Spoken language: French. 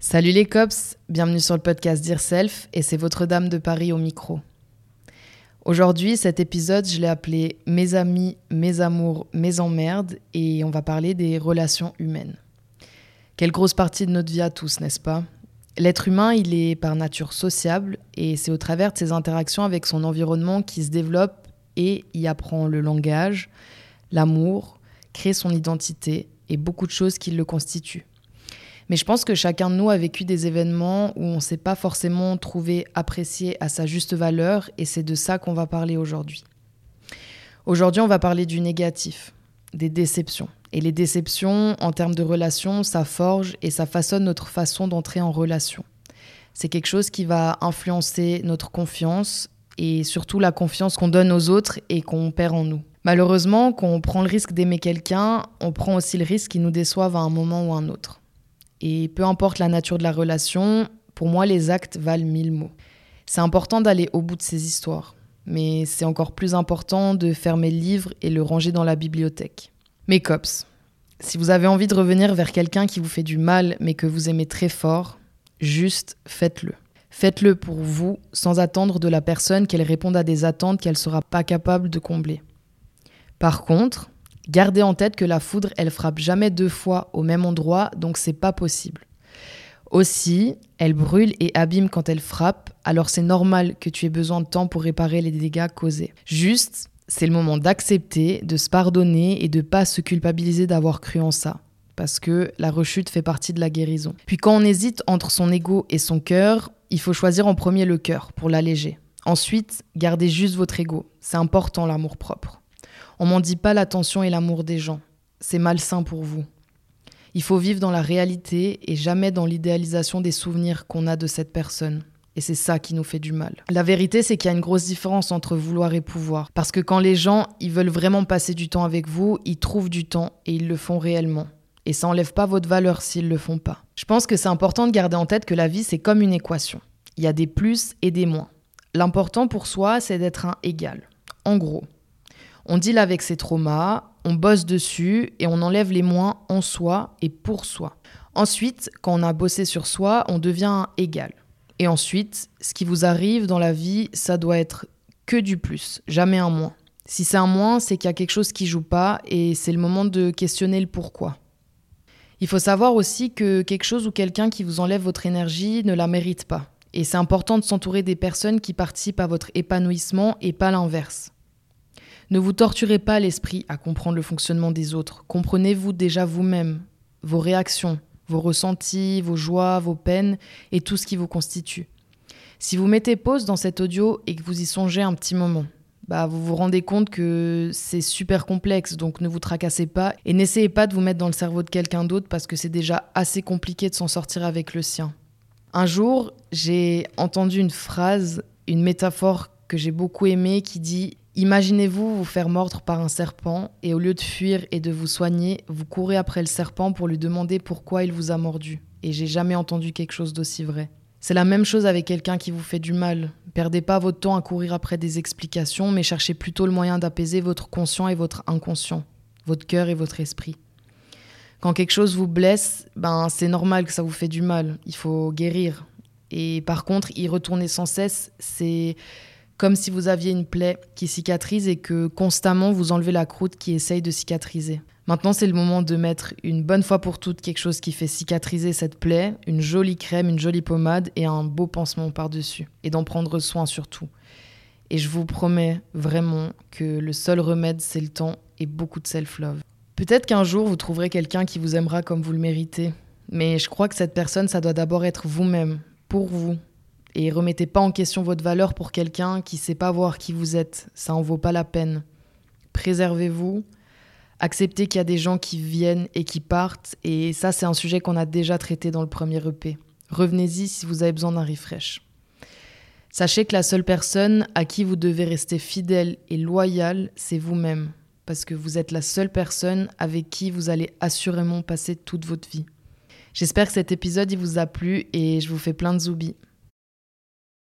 Salut les cops, bienvenue sur le podcast Dear Self et c'est votre dame de Paris au micro. Aujourd'hui, cet épisode, je l'ai appelé Mes amis, mes amours, mes emmerdes et on va parler des relations humaines. Quelle grosse partie de notre vie à tous, n'est-ce pas? L'être humain, il est par nature sociable et c'est au travers de ses interactions avec son environnement qu'il se développe et y apprend le langage, l'amour, crée son identité et beaucoup de choses qui le constituent. Mais je pense que chacun de nous a vécu des événements où on ne s'est pas forcément trouvé apprécié à sa juste valeur et c'est de ça qu'on va parler aujourd'hui. Aujourd'hui, on va parler du négatif, des déceptions. Et les déceptions, en termes de relations, ça forge et ça façonne notre façon d'entrer en relation. C'est quelque chose qui va influencer notre confiance et surtout la confiance qu'on donne aux autres et qu'on perd en nous. Malheureusement, quand on prend le risque d'aimer quelqu'un, on prend aussi le risque qu'il nous déçoive à un moment ou un autre. Et peu importe la nature de la relation, pour moi, les actes valent mille mots. C'est important d'aller au bout de ces histoires, mais c'est encore plus important de fermer le livre et le ranger dans la bibliothèque. Mes cops, si vous avez envie de revenir vers quelqu'un qui vous fait du mal mais que vous aimez très fort, juste faites-le. Faites-le pour vous sans attendre de la personne qu'elle réponde à des attentes qu'elle ne sera pas capable de combler. Par contre, Gardez en tête que la foudre, elle frappe jamais deux fois au même endroit, donc c'est pas possible. Aussi, elle brûle et abîme quand elle frappe, alors c'est normal que tu aies besoin de temps pour réparer les dégâts causés. Juste, c'est le moment d'accepter, de se pardonner et de pas se culpabiliser d'avoir cru en ça. Parce que la rechute fait partie de la guérison. Puis quand on hésite entre son ego et son cœur, il faut choisir en premier le cœur pour l'alléger. Ensuite, gardez juste votre ego. C'est important l'amour propre. On m'en dit pas l'attention et l'amour des gens. C'est malsain pour vous. Il faut vivre dans la réalité et jamais dans l'idéalisation des souvenirs qu'on a de cette personne. Et c'est ça qui nous fait du mal. La vérité, c'est qu'il y a une grosse différence entre vouloir et pouvoir. Parce que quand les gens, ils veulent vraiment passer du temps avec vous, ils trouvent du temps et ils le font réellement. Et ça enlève pas votre valeur s'ils le font pas. Je pense que c'est important de garder en tête que la vie, c'est comme une équation. Il y a des plus et des moins. L'important pour soi, c'est d'être un égal. En gros, on deal avec ses traumas, on bosse dessus et on enlève les moins en soi et pour soi. Ensuite, quand on a bossé sur soi, on devient égal. Et ensuite, ce qui vous arrive dans la vie, ça doit être que du plus, jamais un moins. Si c'est un moins, c'est qu'il y a quelque chose qui joue pas et c'est le moment de questionner le pourquoi. Il faut savoir aussi que quelque chose ou quelqu'un qui vous enlève votre énergie ne la mérite pas. Et c'est important de s'entourer des personnes qui participent à votre épanouissement et pas l'inverse. Ne vous torturez pas l'esprit à comprendre le fonctionnement des autres. Comprenez-vous déjà vous-même, vos réactions, vos ressentis, vos joies, vos peines et tout ce qui vous constitue. Si vous mettez pause dans cet audio et que vous y songez un petit moment, bah vous vous rendez compte que c'est super complexe, donc ne vous tracassez pas et n'essayez pas de vous mettre dans le cerveau de quelqu'un d'autre parce que c'est déjà assez compliqué de s'en sortir avec le sien. Un jour, j'ai entendu une phrase, une métaphore que j'ai beaucoup aimée qui dit Imaginez-vous vous faire mordre par un serpent et au lieu de fuir et de vous soigner, vous courez après le serpent pour lui demander pourquoi il vous a mordu. Et j'ai jamais entendu quelque chose d'aussi vrai. C'est la même chose avec quelqu'un qui vous fait du mal. Perdez pas votre temps à courir après des explications, mais cherchez plutôt le moyen d'apaiser votre conscient et votre inconscient, votre cœur et votre esprit. Quand quelque chose vous blesse, ben c'est normal que ça vous fait du mal. Il faut guérir. Et par contre, y retourner sans cesse, c'est comme si vous aviez une plaie qui cicatrise et que constamment vous enlevez la croûte qui essaye de cicatriser. Maintenant, c'est le moment de mettre une bonne fois pour toutes quelque chose qui fait cicatriser cette plaie, une jolie crème, une jolie pommade et un beau pansement par-dessus. Et d'en prendre soin surtout. Et je vous promets vraiment que le seul remède, c'est le temps et beaucoup de self-love. Peut-être qu'un jour, vous trouverez quelqu'un qui vous aimera comme vous le méritez. Mais je crois que cette personne, ça doit d'abord être vous-même, pour vous, et remettez pas en question votre valeur pour quelqu'un qui sait pas voir qui vous êtes. Ça en vaut pas la peine. Préservez-vous. Acceptez qu'il y a des gens qui viennent et qui partent. Et ça, c'est un sujet qu'on a déjà traité dans le premier EP. Revenez-y si vous avez besoin d'un refresh. Sachez que la seule personne à qui vous devez rester fidèle et loyal, c'est vous-même. Parce que vous êtes la seule personne avec qui vous allez assurément passer toute votre vie. J'espère que cet épisode il vous a plu et je vous fais plein de zoubis.